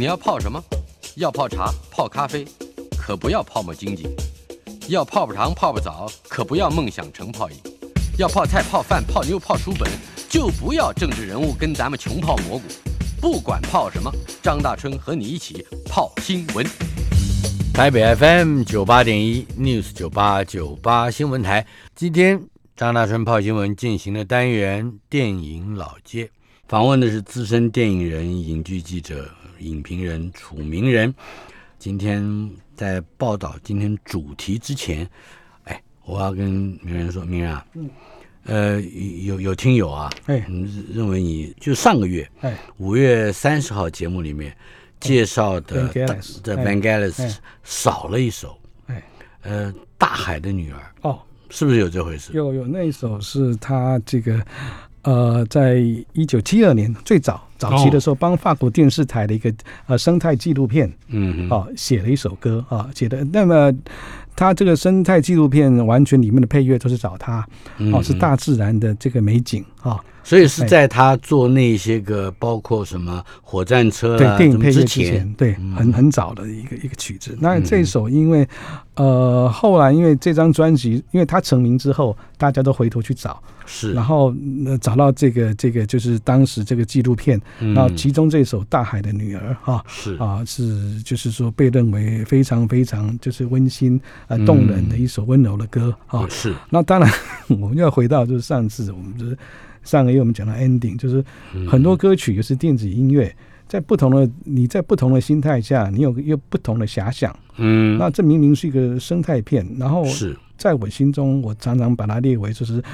你要泡什么？要泡茶、泡咖啡，可不要泡沫经济；要泡泡糖、泡泡澡，可不要梦想成泡影；要泡菜、泡饭、泡妞、泡书本，就不要政治人物跟咱们穷泡蘑菇。不管泡什么，张大春和你一起泡新闻。台北 FM 九八点一 News 九八九八新闻台，今天张大春泡新闻进行的单元电影老街，访问的是资深电影人、影剧记者、影评人楚明人。今天在报道今天主题之前，哎，我要跟明人说，明人啊，嗯，呃，有有听友啊，哎。嗯，认为你就上个月哎，五月三十号节目里面介绍的 Vangelis，的哎。Vangelis 哎。少了一首，哎，呃，大海的女儿哦，是不是有这回事？有有那一首是他这个呃，在一九七二年最早早期的时候，帮法国电视台的一个呃生态纪录片嗯哼，啊写了一首歌啊写的。那么他这个生态纪录片完全里面的配乐都是找他嗯哦，是大自然的这个美景啊。所以是在他做那些个，包括什么火战车对电影配乐之前前，，对，嗯很很早的一个一个曲子。那这首因为呃后来因为这张专辑，因为他成名之后，大家都回头去找，是，然后呃找到这个这个就是当时这个纪录片，嗯然后其中这首《大海的女儿》哈。是啊，是就是说被认为非常非常就是温馨呃动人的一首温柔的歌啊。是，那当然，我们要回到就是上次我们就是上个月我们讲到 ending，就是嗯很多歌曲也是电子音乐，在不同的你在不同的心态下，你有有不同的遐想。嗯，那这明明是一个生态片，然后是。在我心中，我常常把它列为就是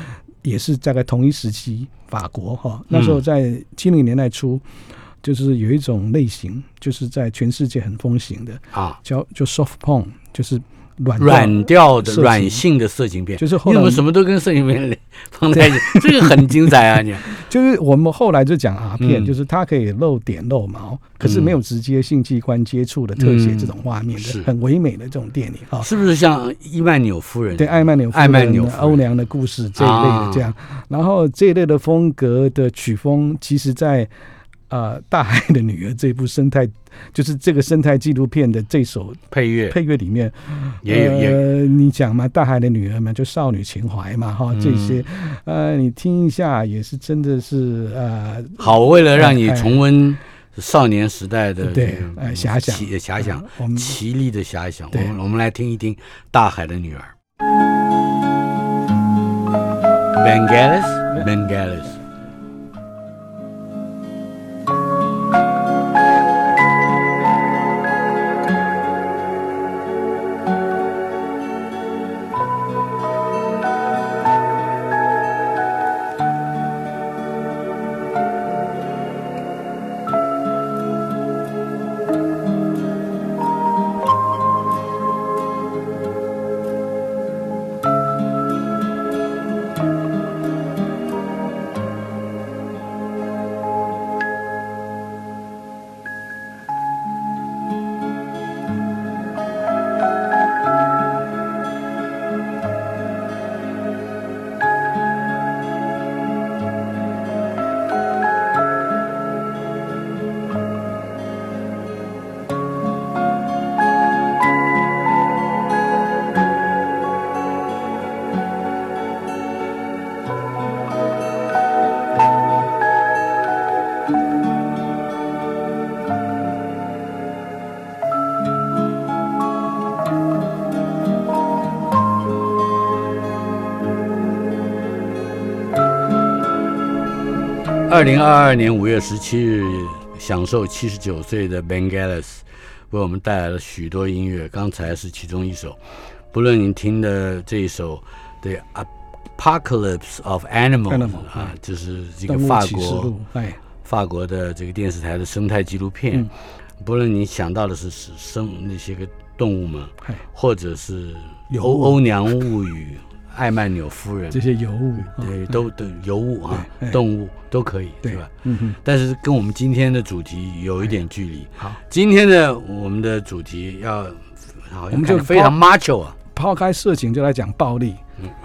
也是大概同一时期法国哈，那时候在七零年代初，就是有一种类型，就是在全世界很风行的，啊，叫就 soft porn，就是软软调的软性的色情片，就是后来你怎么什么都跟色情片 放在一起？这个很精彩啊！你 就是我们后来就讲啊片，嗯就是它可以露点露毛，可是没有直接性器官接触的特写嗯这种画面是的，很唯美的这种电影啊。是不是像伊曼纽夫人？对，艾曼纽夫人艾曼纽夫人欧良的故事这一类的这样，然后这一类的风格的曲风，其实在呃《大海的女儿》这部生态，就是这个生态纪录片的这首配乐。配乐里面，也有也。呃，你讲嘛，《大海的女儿》嘛，就少女情怀嘛，哈，这些，嗯呃，你听一下，也是真的是呃，好，为了让你哎重温少年时代的对这个哎遐想。奇遐想呃，我们奇丽的遐想。我对们我们来听一听《大海的女儿》。Vangelis，Vangelis。二零二二年五月十七日，享受七十九岁的 bengalis 为我们带来了许多音乐，刚才是其中一首。不论您听的这一首《The Apocalypse of Animals》Animal，啊，哎。就是这个法国，哎，法国的这个电视台的生态纪录片。嗯。不论你想到的是是生那些个动物们，哎，或者是欧欧娘物语、艾曼纽夫人。这些尤物，对，啊。都都尤物啊动物都可以，对吧？嗯哼，但是跟我们今天的主题有一点距离。好，今天的我们的主题要，好我们就非常 macho 啊。抛开色情就来讲暴力，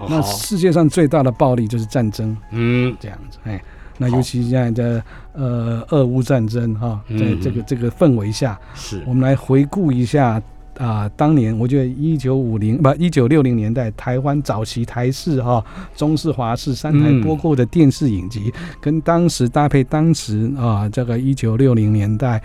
那，世界上最大的暴力就是战争，嗯，这样子，哎，那尤其现在的呃俄乌战争哈，在嗯。这个这个氛围下，是。我们来回顾一下啊、当年我觉得一九五零不一九六零年代台湾早期台式哈、中式、华式三台嗯。播过的电视影集，跟当时搭配当时啊、这个一九六零年代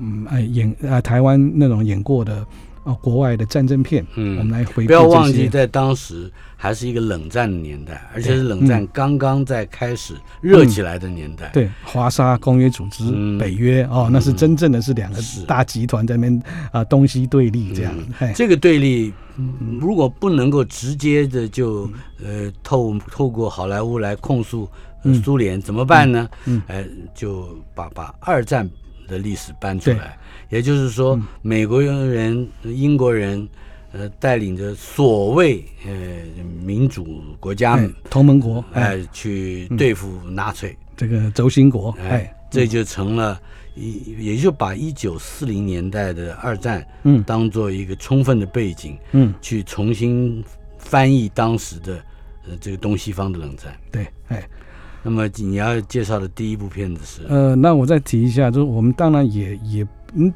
嗯哎演啊、台湾那种演过的啊、国外的战争片，嗯。我们来回顾不要忘记，在当时还是一个冷战的年代，而且是冷战刚刚在开始热起来的年代。对华沙公约组织、嗯。北约哦，那是嗯。真正的是两个大集团在那边啊、东西对立这样这个对立，嗯如果不能够直接的就呃透透过好莱坞来控诉苏联，怎么办呢？嗯。呃，就把把二战的历史搬出来，也就是说，嗯。美国人、英国人。呃，带领着所谓呃民主国家同盟国哎、哎，去对付纳粹，这个轴心国哎哎，这就成了一，也就把一九四零年代的二战嗯。当做一个充分的背景，嗯。去重新翻译当时的呃这个东西方的冷战。对哎。那么你要介绍的第一部片子是，呃，那我再提一下，就是我们当然也也嗯，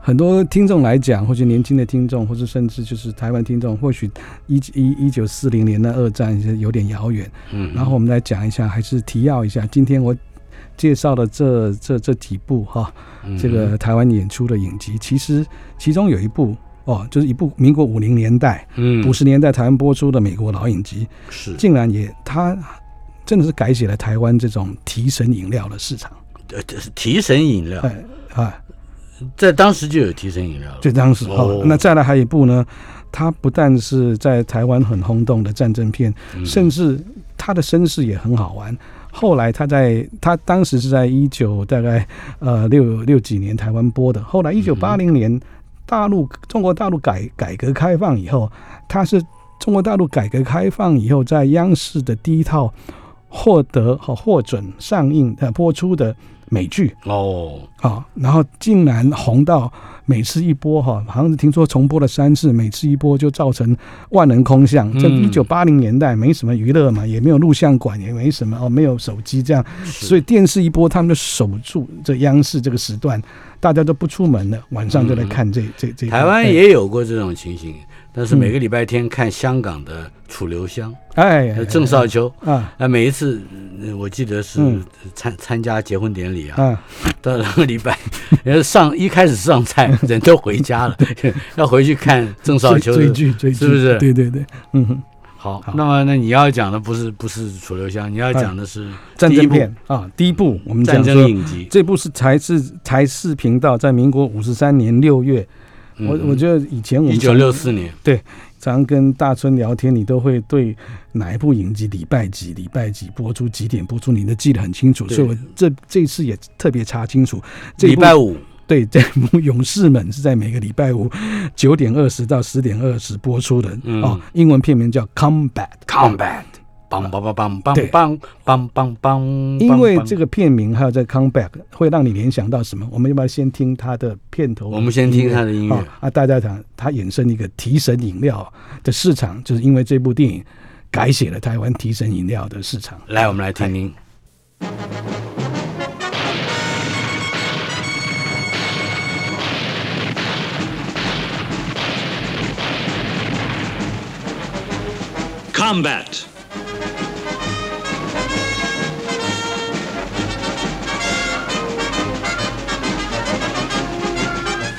很多听众来讲，或者年轻的听众，或者甚至就是台湾听众，或许一一一九四零年的二战是有点遥远。嗯，然后我们来讲一下，还是提要一下，今天我介绍的这这这几部哈，嗯。这个台湾演出的影集，其实其中有一部哦，就是一部民国五零年代、嗯。五十年代台湾播出的美国老影集，是。竟然也它真的是改写了台湾这种提神饮料的市场。呃这是提神饮料，哎啊，在当时就有提神饮料了。就当时哈、哦那再来还有一部呢，它不但是在台湾很轰动的战争片，嗯甚至它的身世也很好玩。后来他在他当时是在一九大概呃六六几年台湾播的，后来一九八零年大陆中国大陆改改革开放以后，它是中国大陆改革开放以后在央视的第一套获得和获准上映呃播出的美剧。哦，啊、然后竟然红到每次一播哈，好像是听说重播了三次，每次一播就造成万人空巷。这嗯一九八零年代没什么娱乐嘛，也没有录像馆，也没什么哦，没有手机这样，所以电视一播，他们就守住这央视这个时段，大家都不出门了，晚上就来看这、这这。嗯台湾哎也有过这种情形，但是每个礼拜天看香港的楚留香，哎呃郑少秋。啊。啊，每一次，呃我记得是嗯。参参加结婚典礼啊，啊到两个礼拜，然 后上一开始上菜，人都回家了，要回去看郑少秋追追剧追剧是不是？对对对，嗯哼，好好，那么那你要讲的不是不是楚留香，你要讲的是战争片啊，第一部我们战争影集。这部是台视台视频道在民国五十三年六月，我我觉得以前我们嗯一九六四年。对，常跟大春聊天，你都会对哪一部影集礼拜几礼拜几播出几点播出，你都记得很清楚。所以我这这次也特别查清楚，这礼拜五。对 这部《勇士们》是在每个礼拜五九点二十到十点二十播出的、嗯。哦，英文片名叫《Combat》。Combat，梆梆梆梆对梆梆梆梆梆，因为这个，片名还有在 Comeback 会让你联想到什么？我们要不要先听它的片头？我们先听它的音乐啊啊！大家讲它衍生一个提神饮料的市场，就是因为这部电影改写了台湾提神饮料的市场。来，我们来听听。Combat.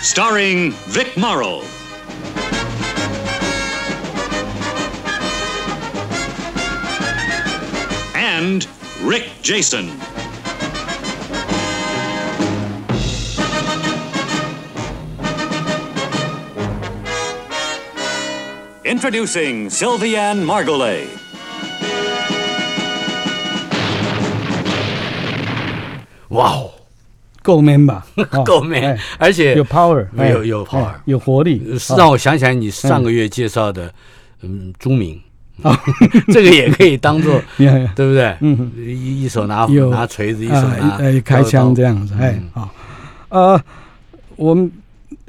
Starring Vic Morrow. And Rick Jason. Introducing Sylviane Margolay. 哇哦，够 man 吧？哦够 man，哎而且有 power，哎有有 power 哎有活力让我想起来你上个月介绍的，嗯，朱明，这个也可以当做，对不对？嗯。一一手拿拿锤子，一手啊拿呃开枪这样子，哎嗯好，呃，我们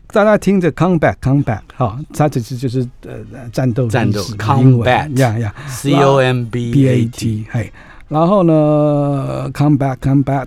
大家听着 comeback comeback 好，它只是就是呃战斗战斗 combat 呀呀 C O M B A T，T，哎，然后呢，come back，come back，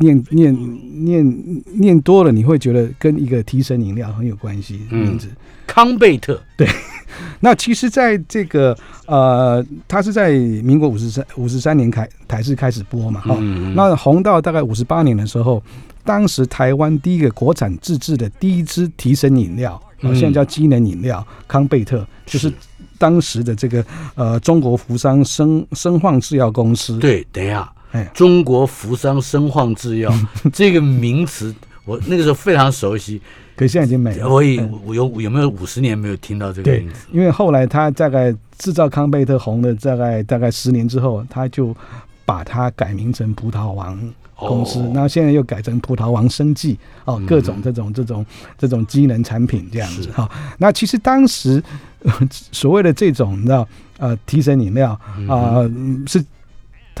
念念念念多了，你会觉得跟一个提神饮料很有关系。嗯。名字。康贝特，对。那其实，在这个呃，它是在民国五十三五十三年开台视开始播嘛，哈、嗯那红到大概五十八年的时候，当时台湾第一个国产自制的第一支提神饮料，啊，嗯。现在叫机能饮料康贝特，就是是。当时的这个呃中国福商生生化制药公司，，对，等一下，哎中国福商生化制药这个名词，我那个时候非常熟悉。可现在已经没了。我也嗯我有有没有五十年没有听到这个对名字？，因为后来他大概制造康贝特红了大概大概十年之后，他就把它改名成葡萄王公司，哦那、现在又改成葡萄王生技哦嗯，各种这种这种这种机能产品这样子是。哈、那其实当时、呃所谓的这种你知道呃提神饮料啊、嗯是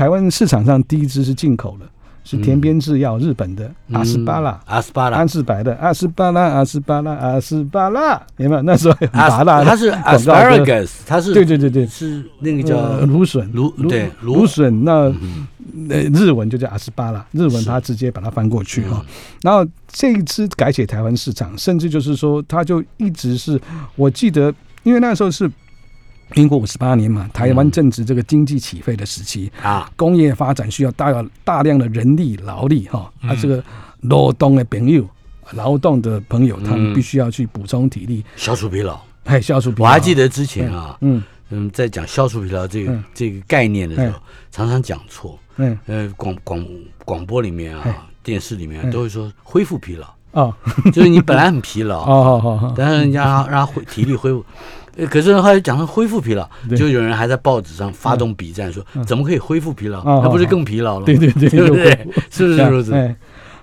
台湾市场上第一支是进口的，是田边制药日本的阿斯巴拉。嗯阿斯巴拉。安，士白的阿斯巴拉，阿斯巴拉，阿斯巴拉，有没有？那时候很阿拔辣的它是 asparagus，它是对对对对，是那个叫呃芦笋，芦对芦芦。笋，那日文就叫阿斯巴拉，日文它直接把它翻过去哈。嗯。然后这一支改写台湾市场，甚至就是说，它就一直是我记得，因为那时候是民国五十八年嘛，台湾嗯正值这个经济起飞的时期，啊，工业发展需要大大量的人力劳力哈，啊嗯这个劳动的朋友。劳动的朋友，他们嗯必须要去补充体力，消除疲劳。哎消除疲劳。我还记得之前啊，嗯嗯，在讲消除疲劳这个嗯。这个概念的时候嗯，常常讲错。嗯呃，广广广播里面哎。啊，电视里面都会说恢复疲劳，哦。就是你本来很疲劳，哦好好好，但是人家让恢体力恢复。呃可是后来讲到恢复疲劳，就有人还在报纸上发动笔战，说嗯怎么可以恢复疲劳？哦那不是哦更疲劳了？对对对，对不对？是不是如此？哎，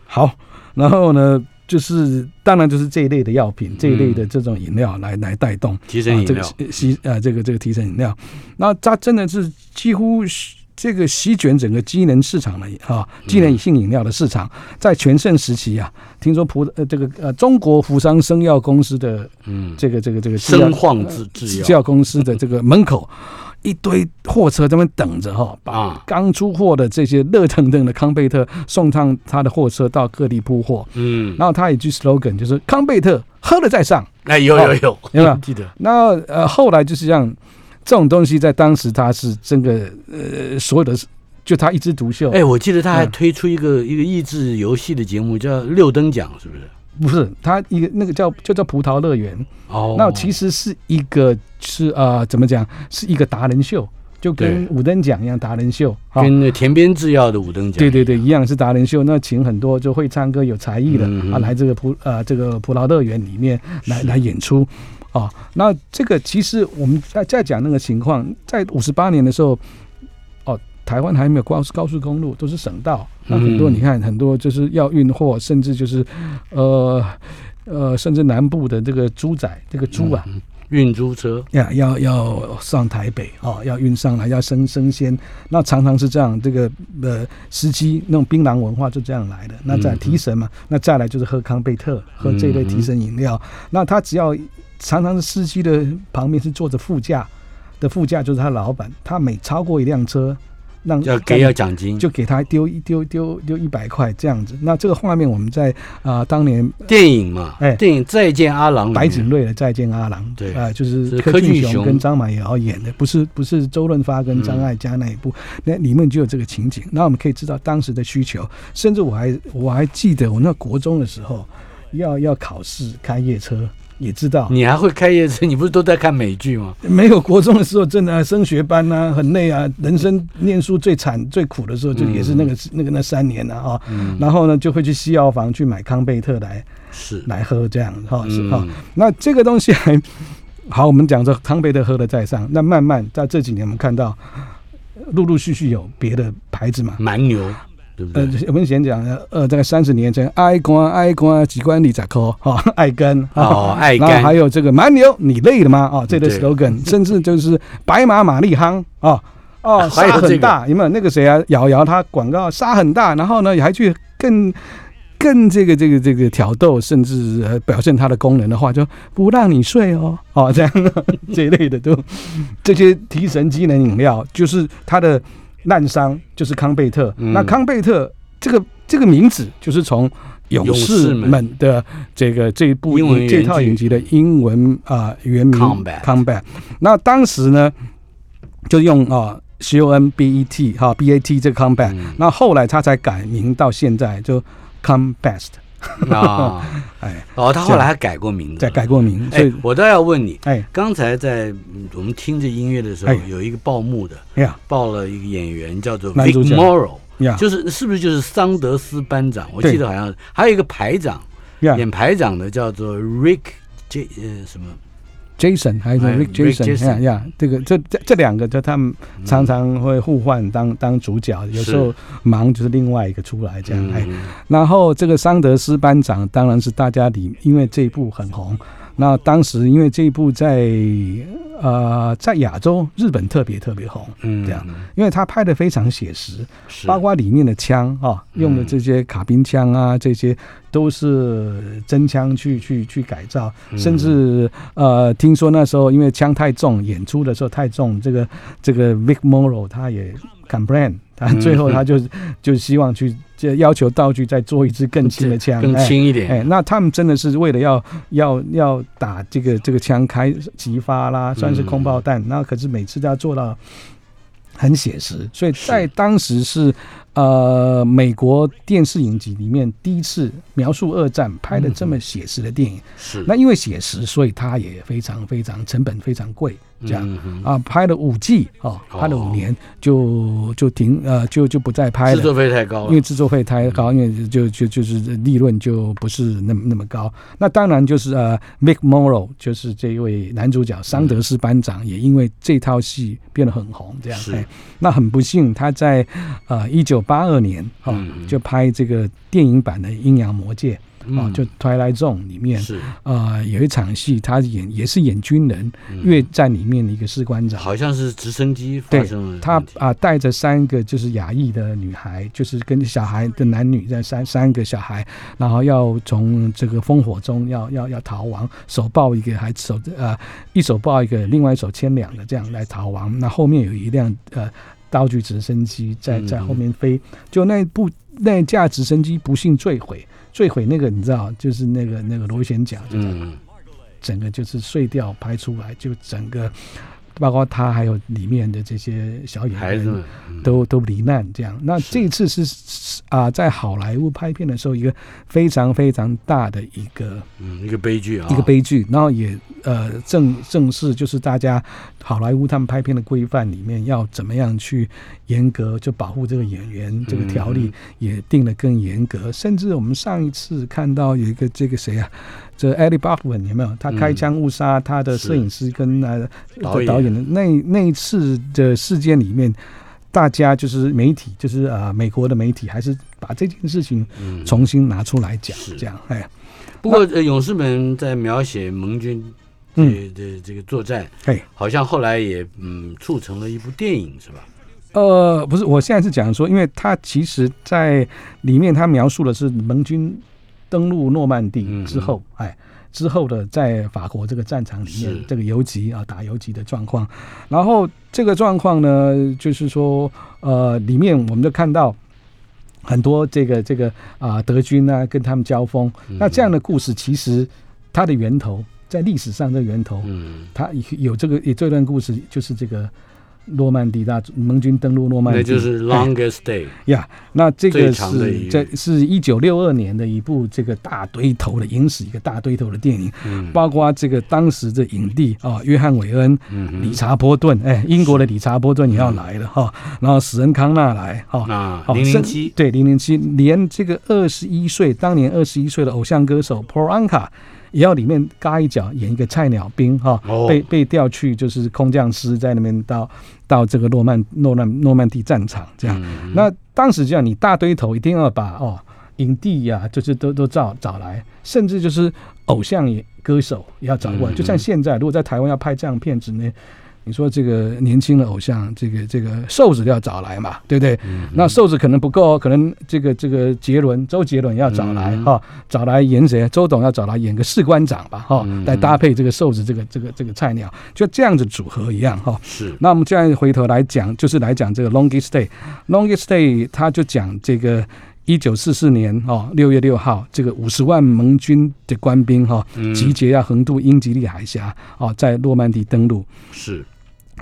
好，然后呢，就是当然就是这一类的药品，这一类的这种饮料来来带动提神饮料吸啊这个这个提神饮料，那它真的是几乎是这个席卷整个机能市场的啊，机能性饮料的市场，在全盛时期啊，听说葡呃这个呃中国福商生药公司的嗯，这个这个这个生化制药药公司的这个门口。一堆货车在那边等着哈，把啊，刚出货的这些热腾腾的康贝特送上他的货车到各地铺货。嗯，然后他有一句 slogan 就是康贝特喝了再上。哎，有有有，有没有 记得？那呃后来就是这样，这种东西在当时它是真的呃所有的就他一枝独秀。哎，我记得他还嗯推出一个一个益智游戏的节目，叫六等奖，是不是？不是他一个那个叫就叫葡萄乐园，哦，那其实是一个是呃怎么讲是一个达人秀，就跟五等奖一样达人秀。跟那田边制药的五等奖，对对对，一样是达人秀。那请很多就会唱歌、有才艺的、嗯啊，来这个葡呃这个葡萄乐园里面来来演出。哦，那这个其实我们在在讲那个情况，在五十八年的时候，哦，台湾还没有高高速公路，都是省道。那很多嗯你看，很多就是要运货，甚至就是呃呃，甚至南部的这个猪仔，这个猪啊，嗯运猪车，呀，要要上台北哦，要运上来，要生生鲜，那常常是这样，这个呃司机那种槟榔文化就这样来的。那再提神嘛，那再来就是喝康贝特，喝这类提神饮料。那他只要常常是司机的旁边是坐着副驾的副驾就是他老板，他每超过一辆车，让要给要奖金，就给他丢一丢丢丢一百块这样子。那这个画面我们在啊、当年电影嘛，哎。电影《再见阿郎》白景瑞的《再见阿郎》，对。啊、就是是柯柯俊雄跟张满瑶演的，不是不是周润发跟张艾嘉那一部，那里面就有这个情景。那我们可以知道当时的需求，甚至我还我还记得我那国中的时候，要要考试开夜车，也知道你还会开夜车？你不是都在看美剧吗？没有国中的时候，真的、啊、升学班啊，很累啊，人生念书最惨最苦的时候，就也是那个、那个那三年啊啊。嗯，然后呢，就会去西药房去买康贝特来是，来喝，这样哈、是嗯哈、那这个东西还好，我们讲这康贝特喝了再上，那慢慢在这几年我们看到，呃陆陆续续有别的牌子嘛。蛮牛，对不呃对？，我们先讲呃，呃，大概三十年前，爱关 爱关几关里咋扣哈，爱根哦爱然后还有这个蛮牛，你累了吗？啊，这类 slogan，甚至就是白马玛丽夯啊哦，沙很大，有没有那个谁啊？瑶瑶她广告沙很大，然后呢还去更更这个这个这个挑逗，甚至呃表现它的功能的话，就不让你睡哦，哦这样 这一类的都这些提神机能饮料，就是它的烂伤就是康贝特。嗯。那康贝特这个这个名字就是从勇勇士士们。们的这个这一部英文这套影集的英文啊、原名 Combat Combat。那当时呢，就用啊、C O N B E T 哈 B A T 这个 Combat，、嗯。那后来他才改名到现在就 Combest，啊，哎，哦，他后来还改过名字，再改过名，所以，哎我倒要问你，哎。刚才在嗯我们听着音乐的时候哎，有一个报幕的，报了一个演员叫做 Vic 角。Morrow，就是是不是就是桑德斯班长？我记得好像还有一个排长，演排长的叫做 Rick J 呃什么？，Jason 还是哎 Rick Jason，Jason。呀呀，这个这这这两个就他们常常会互换当当主角，有时候忙就是另外一个出来这样，哎，嗯。然后这个桑德斯班长当然是大家里，因为这一部很红。那当时因为这一部在呃在亚洲日本特别特别红，嗯这样，因为他拍的非常写实，是。包括里面的枪啊、用的这些卡宾枪啊，这些都是真枪去去去改造，嗯。甚至呃，听说那时候因为枪太重，演出的时候太重，这个这个 Vic Morrow 他也 complain，他嗯最后他就就希望去就要求道具再做一支更轻的枪，更哎轻一点。哎，那他们真的是为了要要要打这个这个枪开急发啦，算是空爆弹，那可是每次都要做到很写实，所以在当时是呃美国电视影集里面第一次描述二战拍的这么写实的电影。是。那因为写实，所以它也非常非常成本非常贵，这样。嗯啊，拍了五季哦，拍了五年就就停呃就就不再拍了，制作费太高了，因为制作费太高，因为就就就是利润就不是那么那么高。那当然就是呃，Mick Morrow 就是这一位男主角桑德斯班长，也因为这套戏变得很红，这样。是。哎，那很不幸，他在呃一九八二年哦嗯嗯。就拍这个电影版的《阴阳魔界》哦嗯，就《Twilight Zone》里面。是。呃，有一场戏，他演也是演军人，嗯。越战里面的一个士官长，好像是直升机发生了他啊带着三个就是亚裔的女孩，就是跟小孩的男女在三三个小孩，然后要从这个烽火中要要要逃亡，手抱一个还手呃一手抱一个，另外一手牵两个这样来逃亡。那后面有一辆呃道具直升机在嗯在后面飞，就那部那架直升机不幸坠毁，坠毁那个你知道就是那个那个螺旋桨就整个就是碎掉拍出来，就整个包括他还有里面的这些小演员孩子都都罹难这样。那这次是是啊、在好莱坞拍片的时候，一个非常非常大的一个嗯一个悲剧啊，一个悲剧，然后也呃正正式就是大家好莱坞他们拍片的规范里面要怎么样去严格就保护这个演员，这个条例也定得更严格。甚至我们上一次看到有一个这个谁啊，这 Eddie Buckman 有没有？他开枪误杀他的摄影师跟呃导演导演的那那一次的事件里面。大家就是媒体，就是啊、呃美国的媒体，还是把这件事情嗯重新拿出来讲，是这样，哎，不过呃勇士们在描写盟军嗯。这这这个作战，哎，好像后来也嗯促成了一部电影是吧？呃，不是，我现在是讲说，因为他其实在里面他描述的是盟军登陆诺曼底嗯之后，哎，之后的在法国这个战场里面这个游击啊打游击的状况，然后这个状况呢，就是说，呃，里面我们就看到。很多这个这个啊、德军啊跟他们交锋，嗯。那这样的故事其实它的源头在历史上的源头，嗯，它有这个有这段故事，就是这个诺曼底大盟军登陆诺曼底，那就是哎。Longest Day，呀那这最个是在是一九六二年的一部这个大堆头的影史一个大堆头的电影，嗯。包括这个当时的影帝啊、约翰韦恩、嗯理查波顿，哎，英国的理查波顿也要来了哈、然后史恩康纳来哈。啊零零七。对零零七，连这个二十一岁，当年二十一岁的偶像歌手 Paul Anka 也要里面嘎一脚演一个菜鸟兵哈、哦被被调去就是空降师在那边到到这个诺曼诺曼诺曼底战场这样。嗯那当时这样，你大堆头一定要把哦影帝呀、就是都都找找来，甚至就是偶像也歌手也要找过来。嗯就像现在，如果在台湾要拍这样片子呢，你说这个年轻的偶像，这个这个瘦子要找来嘛，对不对？嗯那瘦子可能不够哦，可能这个这个杰伦周杰伦要找来嗯。哈、找来演谁？周董要找来演个士官长吧哈、嗯来搭配这个瘦子这个这个这个菜鸟，就这样子组合一样哈、是。那我们现在回头来讲，就是来讲这个 longest day，longest day，他就讲这个一九四四年哦六月六号，这个五十万盟军的官兵哈、嗯。集结要横渡英吉利海峡哦，在诺曼底登陆。是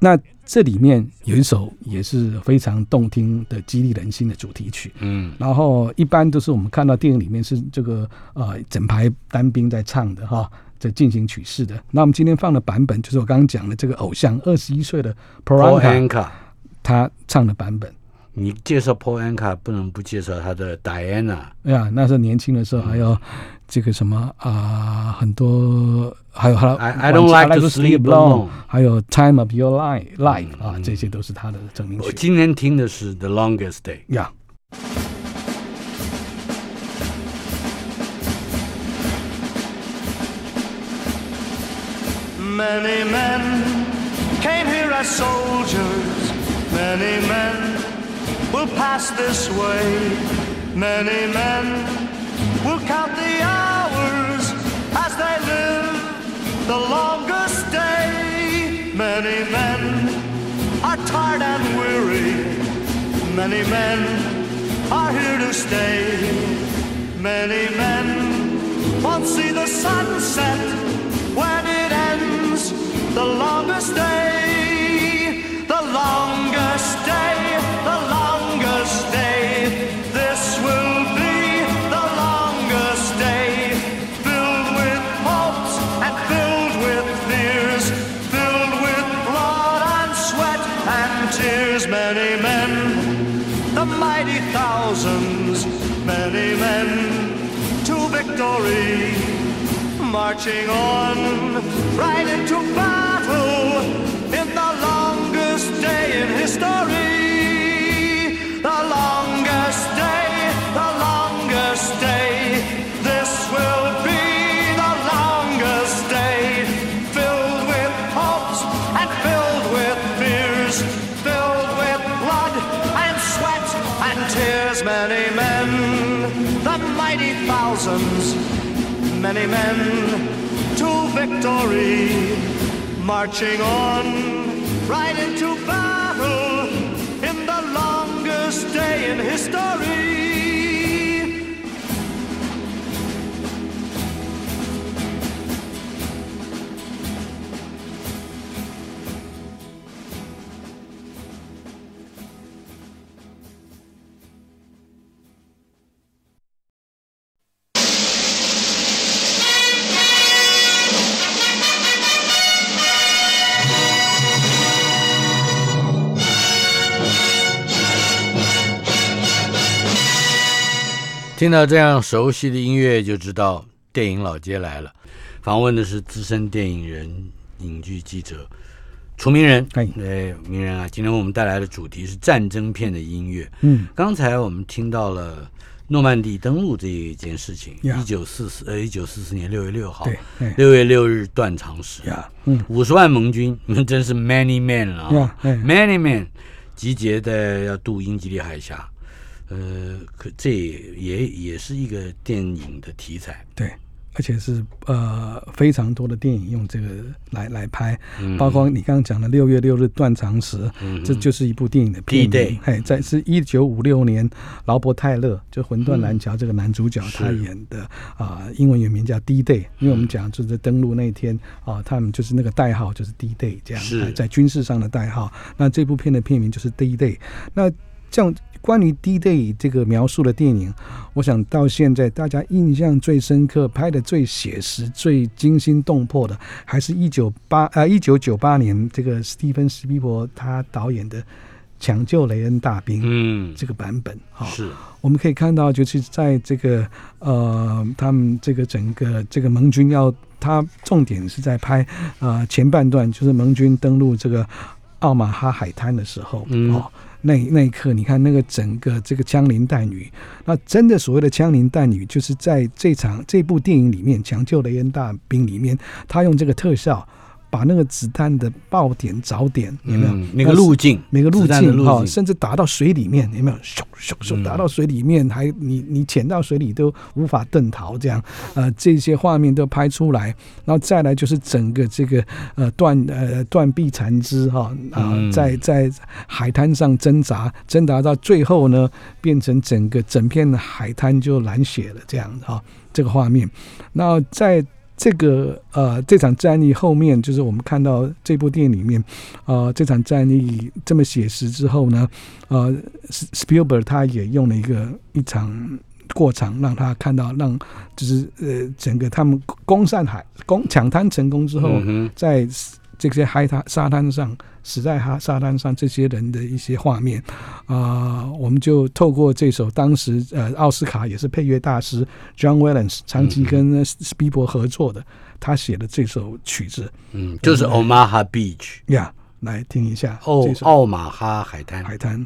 那这里面有一首也是非常动听的、激励人心的主题曲。嗯然后一般都是我们看到电影里面是这个呃整排单兵在唱的哈，在进行曲式的。那我们今天放的版本就是我刚刚讲的这个偶像二十一岁的 Paul Anka，他唱的版本。你介绍 Paul Anka 不能不介绍他的 Diana，哎呀，那时候年轻的时候还有这个什么啊、很多还有还有 I- I don't like to sleep alone 还有 Time of Your Life Life 啊嗯，这些都是他的成名曲我今天听的是 The Longest Day。呀。 Many men came here as soldiers. Many men will pass this way. Many men will count the hours as they live the longest day. Many men are tired and weary. Many men are here to stay. Many men won't see the sunset when it ends. The longest day, victory, marching on right into battle in the longest day in history. Many men to victory, marching on right into battle in the longest day in history. 听到这样熟悉的音乐，就知道电影老街来了。访问的是资深电影人、影剧记者楚明人。哎。对，明人啊，今天我们带来的主题是战争片的音乐。嗯，刚才我们听到了诺曼底登陆这一件事情，呀。一九四四呃一九四四年六月六号。对，哎。六月六日断肠时，呀，嗯五十万盟军，你们真是 many men 了啊哎，many men 集结的要渡英吉利海峡，呃，可这也也是一个电影的题材，对，而且是呃非常多的电影用这个来来拍，嗯。包括你刚刚讲的六月六日断肠时，嗯这就是一部电影的片名。哎，在是一九五六年，劳勃泰勒就《魂断蓝桥》这个男主角他演的啊、英文原名叫 D-Day，因为我们讲就是在登陆那天啊，他们就是那个代号就是 D-Day 这样，在军事上的代号。那这部片的片名就是 D-Day。那这样关于 D-Day 这个描述的电影，我想到现在大家印象最深刻、拍的最写实、最惊心动魄的，还是一九八呃一九九八年这个史蒂芬斯皮伯他导演的《抢救雷恩大兵》嗯，这个版本哈。是。我们可以看到，就是在这个呃，他们这个整个这个盟军要，他重点是在拍呃前半段，就是盟军登陆这个奥马哈海滩的时候，嗯。哦，那那一刻，你看那个整个这个枪林弹雨，那真的所谓的枪林弹雨，就是在这场这部电影里面，《抢救雷恩大兵》里面，他用这个特效。把那个子弹的爆点、着点有没有？嗯那个路径，每个路径哈、径甚至打到水里面，有没有？咻咻咻，嗯打到水里面，还你你潜到水里都无法遁逃，这样呃，这些画面都拍出来，然后再来就是整个这个呃断呃断臂残肢哈啊、嗯在在海滩上挣扎，挣扎到最后呢，变成整个整片海滩就染血了，这样哈、这个画面。那在这个呃这场战役后面，就是我们看到这部电影里面，呃这场战役这么写实之后呢，呃斯 Spielberg 他也用了一个一场过场，让他看到让就是呃整个他们攻上海攻抢滩成功之后，嗯在这些海滩沙滩上死在哈沙滩上这些人的一些画面。啊、我们就透过这首当时呃奥斯卡也是配乐大师 John Williams 长期跟斯斯皮伯合作的，他写的这首曲子。嗯，就是 Omaha Beach，呀来听一下奥这首。奥马哈海滩。海滩。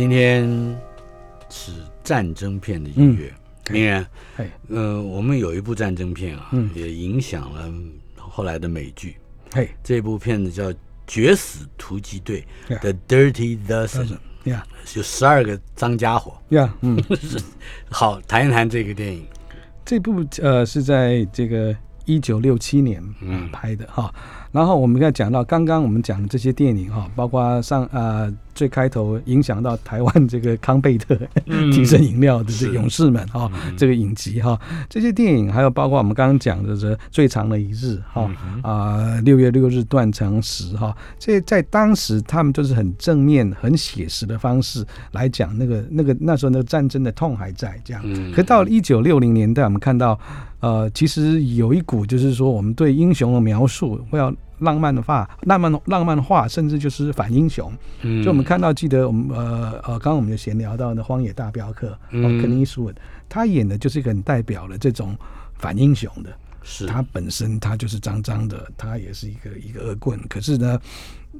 今天是战争片的音乐，明然，嘿，呃，我们有一部战争片啊，嗯。也影响了后来的美剧。嘿。这部片子叫《绝死突击队》的 Dirty Dozen，呀有十二个脏家伙。呀，嗯，好，谈一谈这个电影。这部呃是在这个一九六七年嗯。拍的哈。然后我们刚才讲到，刚刚我们讲的这些电影哈，包括上呃最开头影响到台湾这个康贝特 提神饮料的勇士们哈，这个影集哈，这些电影还有包括我们刚刚讲的这最长的一日哈啊六月六日断肠时哈，这在当时他们都是很正面、很写实的方式来讲那个那个那时候那个战争的痛还在这样。嗯。可到了一九六零年代，我们看到，呃，其实有一股就是说，我们对英雄的描述会要浪漫的话、浪漫浪漫化，甚至就是反英雄。嗯就我们看到，记得我们呃呃，刚刚我们就闲聊到那《荒野大镖客》，哦，嗯肯尼斯文他演的就是一个很代表了这种反英雄的。是他本身他就是脏脏的，他也是一个一个恶棍，可是呢，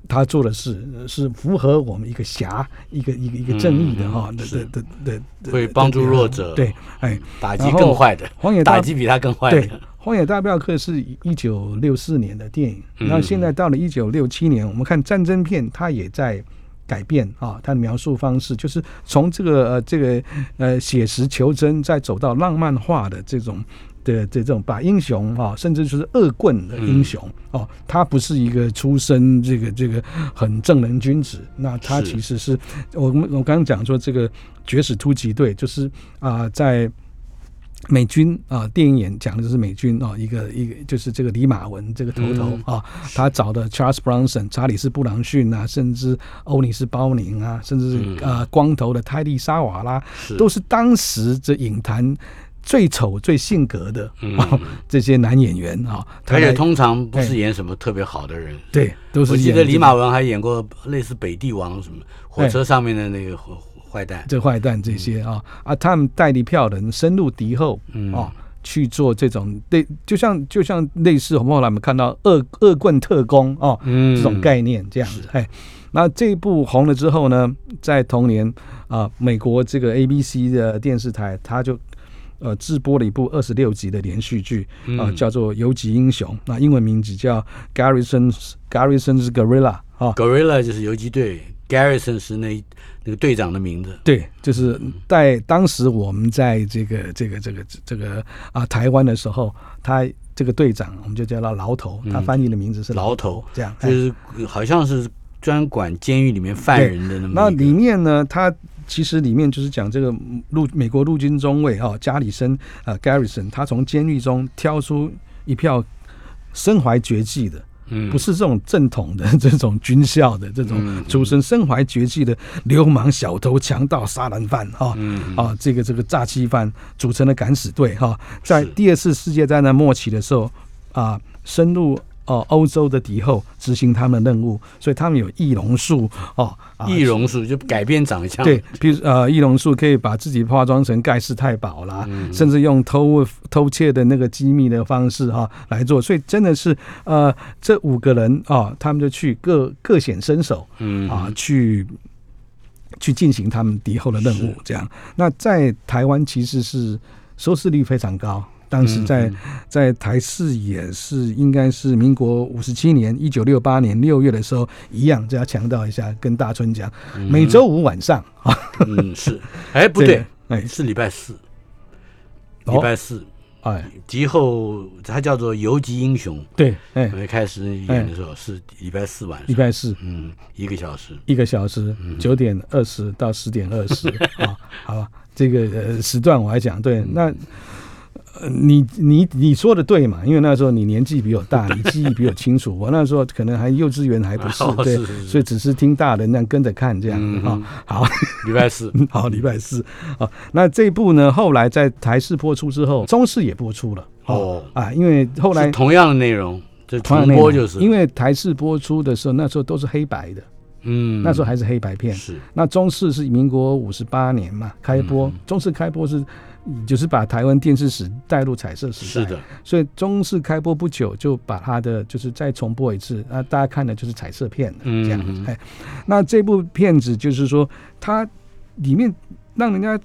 他做的事呃是符合我们一个侠、一个一个一个正义的嗯哈的是的的的的，的会帮助弱者对，哎，打击更坏的，荒野打击比他更坏对，《的。荒野大镖客》是一九六四年的电影，嗯那现在到了一九六七年，我们看战争片，它也在改变啊，它的描述方式就是从这个呃这个呃写实求真，再走到浪漫化的这种。的这种把英雄啊，甚至就是恶棍的英雄嗯哦，他不是一个出身这个这个很正人君子，那他其实是我们我刚刚讲说这个绝死突击队，就是啊、在美军啊、电影演讲的就是美军啊、一个一个就是这个李马文这个头头嗯啊，他找的 Charles Bronson、查理斯布朗逊啊，甚至欧尼斯包宁啊，甚至是、嗯。呃光头的泰利沙瓦拉，是。都是当时这影坛最丑、最性格的、这些男演员啊，而且通常不是演什么特别好的人。对都是我记得李马文还演过类似北帝王什么火车上面的那个坏坏蛋。这坏蛋这些啊、啊，他们代理票人深入敌后嗯。哦，去做这种类，就像就像类似我们后来我们看到恶恶棍特工哦，嗯。这种概念这样子，哎，那这一部红了之后呢，在同年啊、美国这个 ABC 的电视台，他就呃自播了一部二十六集的连续剧啊、嗯叫做《游击英雄》，那英文名字叫 Garrison's Garrison's Guerrilla 啊、Gorilla 就是游击队，Garrison 是那那个队长的名字。对，就是在当时我们在这个这个这个这个啊台湾的时候，他这个队长我们就叫他牢头，他翻译的名字是牢头头，这样。哎。就是好像是专管监狱里面犯人的那么那里面呢，他其实里面就是讲这个陆美国陆军中尉哈、加里森呃 Garrison，他从监狱中挑出一票身怀绝技的。嗯。不是这种正统的 这种军校的这种嗯出身，身怀绝技的流氓、小偷、强盗、杀人犯哈、嗯。啊，这个这个诈欺犯组成的敢死队哈、在第二次世界大战末期的时候啊，深入哦欧洲的敌后执行他们的任务，所以他们有易容术哦，啊易容术就改变长相。对，比如呃，易容术可以把自己化妆成盖世太保啦，嗯甚至用偷偷窃的那个机密的方式哈、来做，所以真的是呃，这五个人啊、他们就去各各显身手嗯啊，去去进行他们敌后的任务，这样。那在台湾其实是收视率非常高。当时在、嗯。在台视也是应该是民国五十七年一九六八年六月的时候，一样，这要强调一下，跟大春讲，每周五晚上啊，嗯是，哎不对，哎。是礼拜四，哦。礼拜四。哎，敌后它叫做游击英雄。对，哎，开始演的时候是礼拜四晚上，礼拜四。嗯一个小时。一个小时，九点二十到十点二十。啊，好吧，这个呃时段我来讲，对，那。呃，你你你说的对嘛？因为那时候你年纪比我大，你记忆比我清楚。我那时候可能还幼稚园还不是哦，对是是是，所以只是听大人那样跟着看这样嗯啊。好，礼拜四，好，礼拜四啊。那这一部呢，后来在台视播出之后，中视也播出了哦啊，因为后来同样的内容，就同样播就是，因为台视播出的时候，那时候都是黑白的，嗯那时候还是黑白片。是那中视是民国五十八年嘛开播，嗯中视开播是就是把台湾电视史带入彩色时代，是的，所以中视开播不久就把它的就是再重播一次，那，大家看的就是彩色片的嗯这样子嗯。哎，那这部片子就是说它里面让人家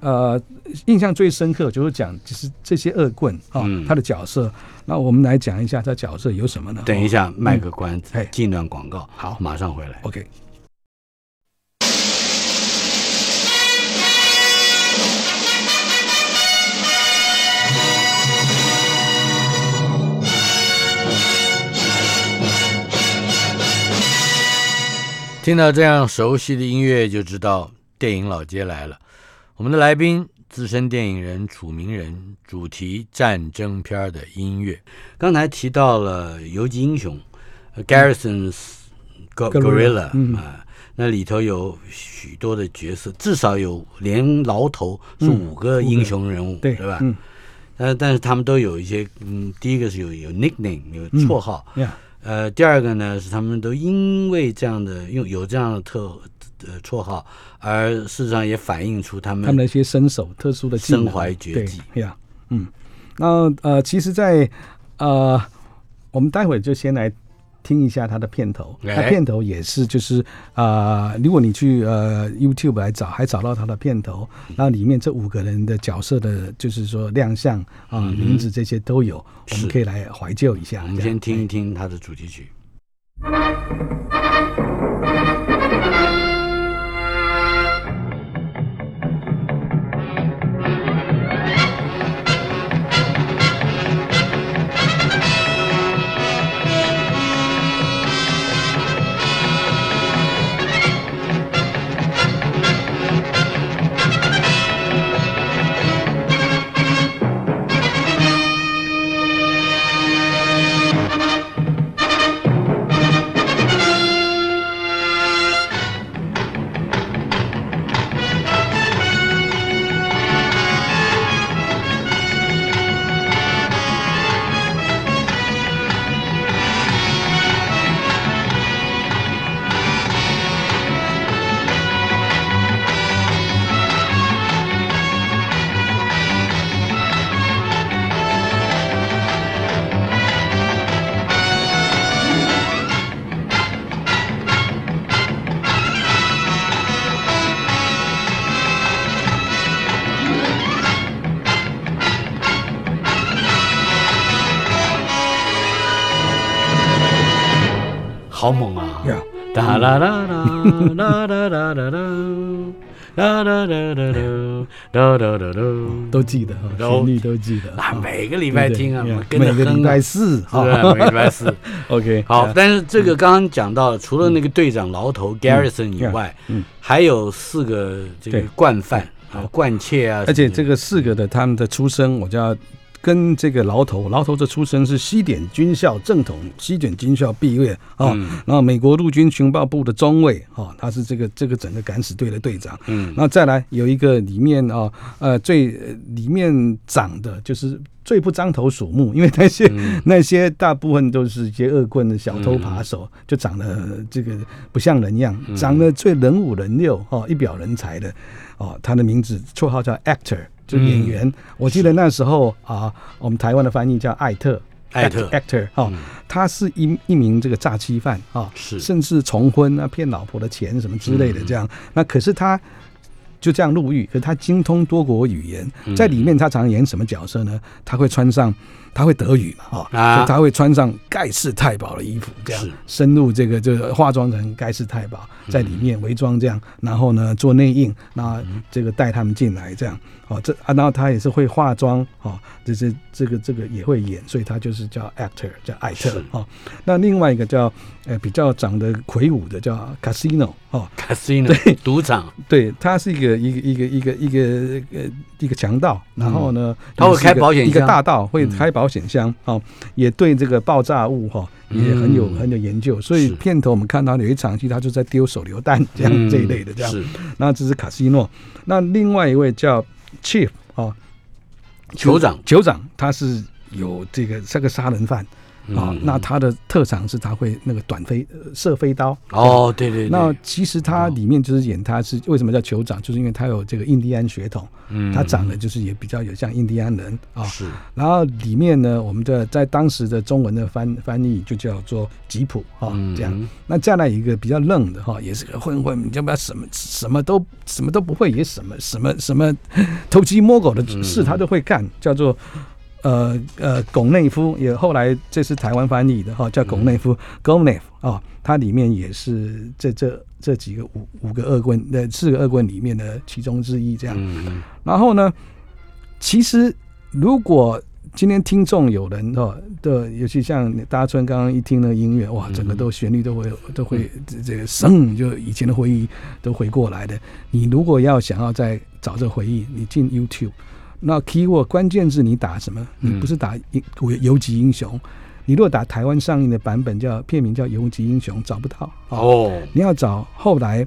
呃印象最深刻，就是讲就是这些恶棍啊、嗯他的角色。那我们来讲一下他角色有什么呢？等一下卖个关子哎，进段广告，好马上回来。，OK。听到这样熟悉的音乐，就知道电影老街来了。我们的来宾，资深电影人楚明人，主题战争片的音乐。刚才提到了游击英雄呃 Garrison's Go- Guerrilla，Gorilla 嗯啊，那里头有许多的角色，至少有连牢头是嗯五个英雄人物，对，对吧？嗯，呃，但是他们都有一些，嗯，第一个是有有 nickname 有嗯绰号，呀，呃，第二个呢是他们都因为这样的用有这样的特呃绰号，而事实上也反映出他们他们的一些身手、特殊的身怀绝技。对呀，嗯，那呃，其实在，呃，我们待会就先来听一下它的片头，哎它片头也是就是啊、呃如果你去呃 YouTube 来找，还找到它的片头，然后里面这五个人的角色的，就是说亮相啊、名字这些都有，我们可以来怀旧一下。我们先听一听他的主题曲。好猛啊！哒啦啦啦啦啦啦啦啦啦啦啦啦啦啦啦啦啦，都记得哈，都旋律都记得。啊，每个礼拜听啊，我跟着每个礼拜四是不是？每个礼拜四。OK，好，啊但是这个刚刚讲到了，除了那个队长牢头 Garrison 以外，嗯还有四个这个惯犯啊，惯窃啊，而且这个个四个的他们的出身，我就要跟这个牢头，牢头的出身是西点军校正统西点军校毕业啊，嗯。然后美国陆军情报部的中尉啊，他是这个这个整个敢死队的队长。嗯。那再来有一个里面啊，呃，最呃里面长的就是最不张头鼠目，因为那些、嗯。那些大部分都是一些恶棍的小偷扒手，就长得这个不像人样，嗯。长得最人五人六哦，一表人才的哦，他的名字绰号叫 actor，就是演员。嗯。我记得那时候啊，我们台湾的翻译叫艾特。艾特。Actor 哦，嗯。他是一一名这个诈欺犯啊，是。甚至重婚啊、骗老婆的钱什么之类的这样。那可是他就这样入狱，可是他精通多国语言，嗯。在里面他常演什么角色呢？他会穿上，他会德语嘛，哈、啊。所以他会穿上盖世太保的衣服，这样深入这个就是化妆成盖世太保，在里面伪装这样，然后呢做内应，那这个带他们进来这样，哦，这啊，然后他也是会化妆，哦，这是这个这个也会演，所以他就是叫 actor，叫艾特是。哦。那另外一个叫呃比较长得魁梧的叫 casino 哦，casino 对赌场，对，他是一个一个一个一个一个呃一个强盗，然后呢，嗯他会开保险箱一个大盗会嗯。开保险箱哦，也对这个爆炸物哈、也很有嗯很有研究，所以片头我们看到有一场戏，他就在丢手榴弹这样、嗯这一类的这样。是。那这是卡西诺，那另外一位叫 Chief 啊，酋长酋长他是有这个这个杀人犯。啊、嗯那他的特长是他会那个短飞、呃射飞刀。哦，对对对，那其实他里面就是演他是为什么叫酋长，就是因为他有这个印第安血统，嗯他长得就是也比较有像印第安人啊。是然后里面呢，我们的在当时的中文的翻翻译就叫做吉普哈、嗯这样。那再来一个比较愣的哈，也是个混混，你要不要什么什么都什么都不会，也什么什么什么偷鸡摸狗的事他都会干，叫做。呃呃，巩内夫也后来这是台湾翻译的哈，叫巩内夫 g o n e f 哦，它里面也是这这这几个五五个恶棍呃四个恶棍里面的其中之一这样。嗯然后呢，其实如果今天听众有人哦的，尤其像大春刚刚一听那个音乐，哇，整个都旋律都会都会这这个声，就以前的回忆都回过来的。你如果要想要再找这回忆，你进 YouTube，那 keyword 关键字你打什么？你不是打英游击英雄，你如果打台湾上映的版本叫片名叫游击英雄，找不到。哦，你要找后来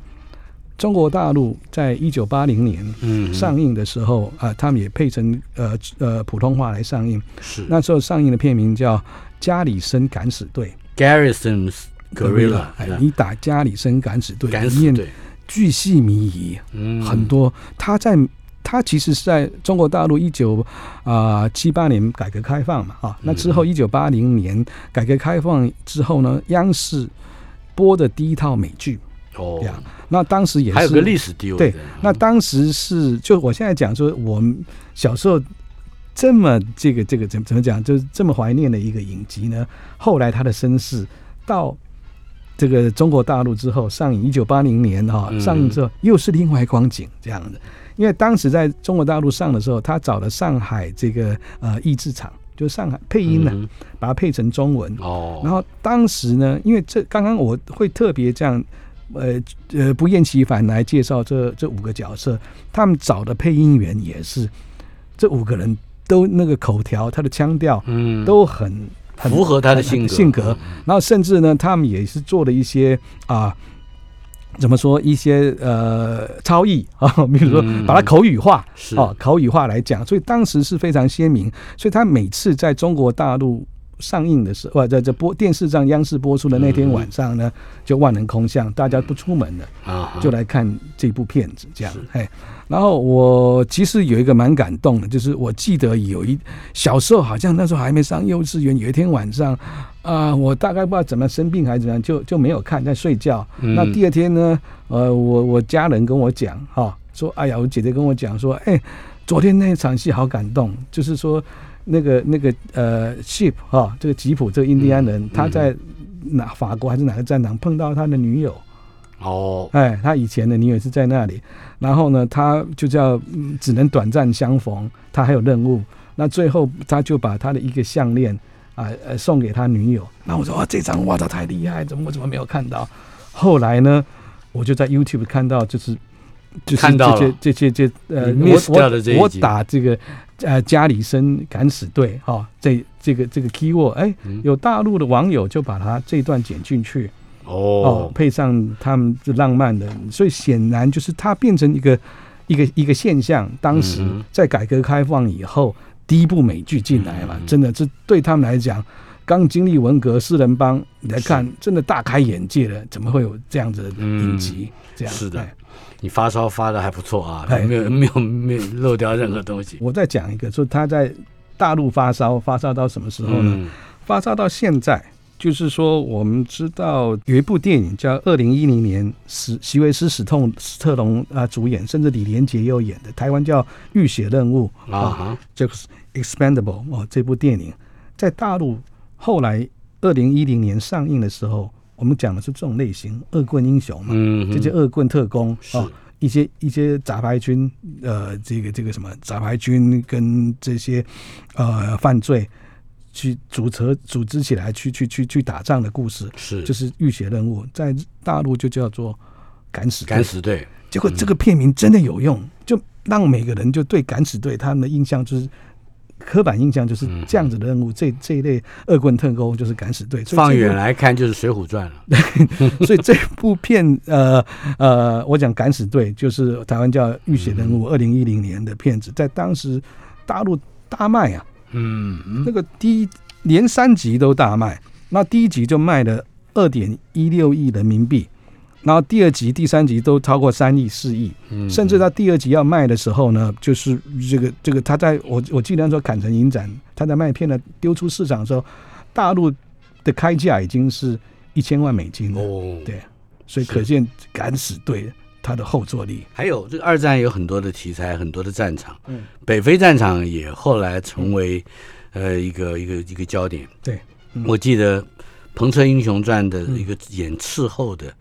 中国大陆在一九八零年嗯。上映的时候啊、他们也配成呃呃普通话来上映。是。那时候上映的片名叫《加里森敢死队。Garrison's Gorilla，哎，你打加里森敢死队，里面敢死队，巨细靡遗，嗯。很多。他在他其实是在中国大陆一九啊七八年改革开放嘛啊，那之嗯后一九八零年改革开放之后呢，央视播的第一套美剧哦这，样。那当时也是还有个历史地位对，那当时是就我现在讲说，我们小时候这么这个这个怎怎么讲，就是这么怀念的一个影集呢？后来他的身世到这个中国大陆之后上映，一九八零年哈、嗯上映之后又是另外光景这样的。因为当时在中国大陆上的时候，他找了上海这个呃译制厂，就是上海配音呢、嗯把它配成中文。哦，然后当时呢，因为这刚刚我会特别这样，呃呃不厌其烦来介绍这这五个角色，他们找的配音员也是这五个人都那个口条，他的腔调嗯。都很很符合他的性格。性格，然后甚至呢，他们也是做了一些啊。怎么说一些呃超译 啊，比如说嗯。把它口语化，是。哦，口语化来讲，所以当时是非常鲜明。所以他每次在中国大陆上映的时候，或者这播电视上央视播出的那天晚上呢，就万人空巷，大家不出门的，啊，就来看这部片子，这样，嘿。然后我其实有一个蛮感动的，就是我记得有一小时候好像那时候还没上幼稚园，有一天晚上，啊、我大概不知道怎么生病还是怎么样，就就没有看，在睡觉。嗯那第二天呢，呃，我我家人跟我讲，哈、说，哎呀，我姐姐跟我讲说，哎，昨天那场戏好感动，就是说那个那个呃，ship 哈、这个吉普这个印第安人，他在哪法国还是哪个战场碰到他的女友。哦，哎，他以前的女友是在那里，然后呢，他就叫、嗯、只能短暂相逢，他还有任务，那最后他就把他的一个项链啊呃送给他女友，那我说哇这张哇这太厉害，怎么我怎么没有看到？后来呢，我就在 YouTube 看到就是。就是这些这些这呃，你我我我打这个呃加里森敢死队哈、哦，这这个这个 keyword，哎，嗯。有大陆的网友就把他这一段剪进去，哦哦，，配上他们这浪漫的，所以显然就是它变成一个一个一个现象。当时在改革开放以后，第一部美剧进来嘛，嗯真的这对他们来讲，刚经历文革四人帮你来看，真的大开眼界了。怎么会有这样子的影集？这样是的哎你发烧发的还不错啊，哎没有没有没有漏掉任何东西。我再讲一个，说他在大陆发烧，发烧到什么时候呢？嗯发烧到现在，就是说，我们知道有一部电影叫二零一零年史席维斯史痛史特龙啊主演，甚至李连杰也有演的，台湾叫《浴血任务》啊哈，就是 Expendable 哦，这部电影。在大陆后来二零一零年上映的时候，我们讲的是这种类型恶棍英雄嘛，嗯，这些恶棍特工啊哦，一些一些杂牌军，呃，这个这个什么杂牌军跟这些呃犯罪去组成组织起来去去去去打仗的故事，是就是浴血任务，在大陆就叫做敢死队敢。死队，结果这个片名真的有用，就让每个人就对敢死队他们的印象就是。刻板印象就是嗯这样子的任务，这这一类恶棍特工就是敢死队。放远来看就是《水浒传》了。所以这部片，呃呃，我讲敢死队就是台湾叫《浴血任务》，二零一零年的片子，在当时大陆大卖啊，嗯。嗯那个第一连三集都大卖。那第一集就卖了二点一六亿人民币，然后第二集、第三集都超过三亿、四亿，嗯甚至到第二集要卖的时候呢，就是这个这个他在我我记得那时候坎城影展，他在卖片呢丢出市场的时候，大陆的开价已经是一千万美金了，哦，对，所以可见敢死队它的后坐力。还有这个二战有很多的题材，很多的战场，嗯，北非战场也后来成为呃一个一个一个焦点。对，嗯我记得《彭城英雄传》的一个演斥候的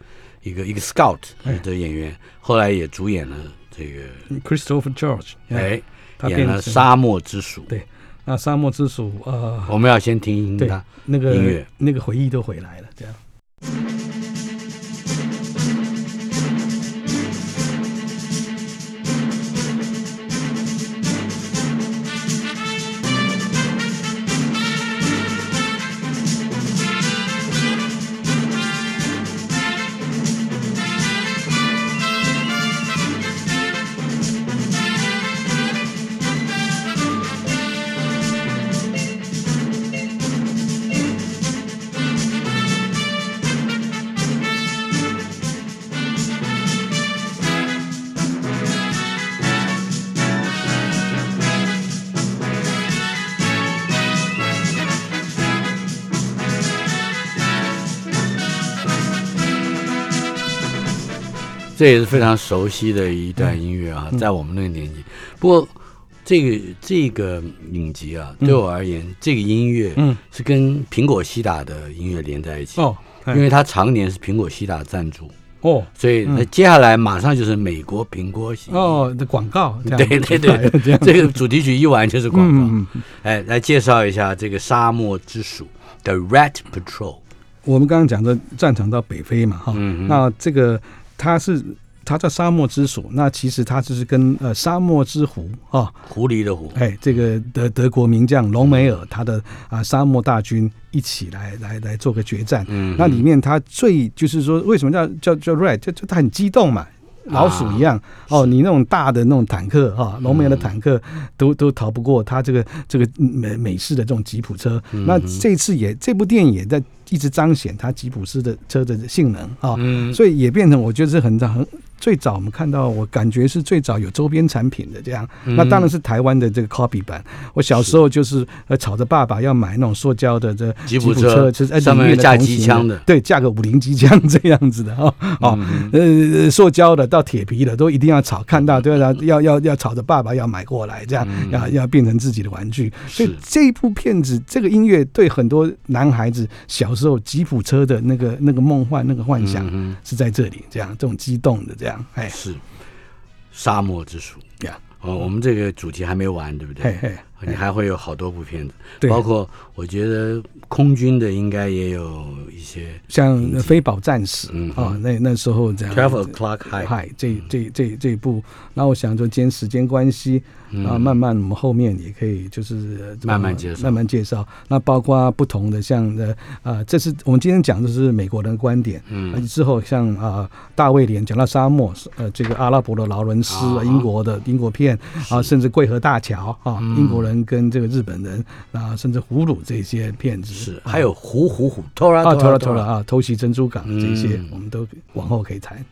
一个一个 scout 哎的演员，后来也主演了这个，Christopher George，哎，演了《沙漠之鼠》。对那沙漠之鼠，呃，我们要先听他。那个音乐那个回忆都回来了，这样。这也是非常熟悉的一段音乐啊，在我们那个年纪。不过，这个这个影集啊，对我而言，这个音乐嗯。是跟苹果西打的音乐连在一起，哦，哎。因为它常年是苹果西打赞助，哦。所以那接下来马上就是美国苹果喜。哦的广告，对对对，这个主题曲一完就是广告。嗯，嗯哎，来介绍一下这个沙漠之鼠的 Rat Patrol。我们刚刚讲的战场到北非嘛，哈、嗯哼。那这个它是它叫沙漠之鼠，那其实它就是跟呃沙漠之狐啊，狐狸的狐，哎，这个德德国名将隆美尔他的啊沙漠大军一起来来来做个决战。嗯那里面他最就是说，为什么叫叫叫 Red？就就他很激动嘛。老鼠一样、啊哦，你那种大的那种坦克哈，隆美尔的坦克都都逃不过他这个这个美美式的这种吉普车。嗯那这次也这部电影也在一直彰显它吉普斯的车的性能啊、嗯。所以也变成我觉得是很很最早我们看到，我感觉是最早有周边产品的这样。嗯。那当然是台湾的这个 copy 版。我小时候就是呃吵着爸爸要买那种塑胶的这吉普普车就是哎上面架机枪的。对，架个五零机枪这样子的哦哦，嗯。呃，塑胶的到铁皮的都一定要吵，看到都要要要要吵着爸爸要买过来，这样要要变成自己的玩具。所以这部片子这个音乐对很多男孩子小时候吉普车的那个那个梦幻那个幻想嗯是在这里，这样这种激动的这样，哎是沙漠之鼠。呀，哦，我们这个主题还没完，对不对？嘿嘿，你还会有好多部片子，对包括我觉得空军的应该也有一些像《飞宝战士》嗯啊，那那时候这样 Twelve O'clock High 嗨，这这这这一部，那我想就今天时间关系啊，慢慢我们后面也可以就是慢慢介绍慢慢介绍。那包括不同的像呃啊，这是我们今天讲的是美国人的观点，嗯之后像啊大卫连讲到沙漠，呃这个阿拉伯的劳伦斯啊，英国的英国片啊，甚至桂河大桥啊，嗯英国人跟这个日本人啊，甚至俘虏这些骗子是，啊。还有虎虎虎偷了偷了啊，偷袭珍珠港这些嗯，我们都往后可以谈。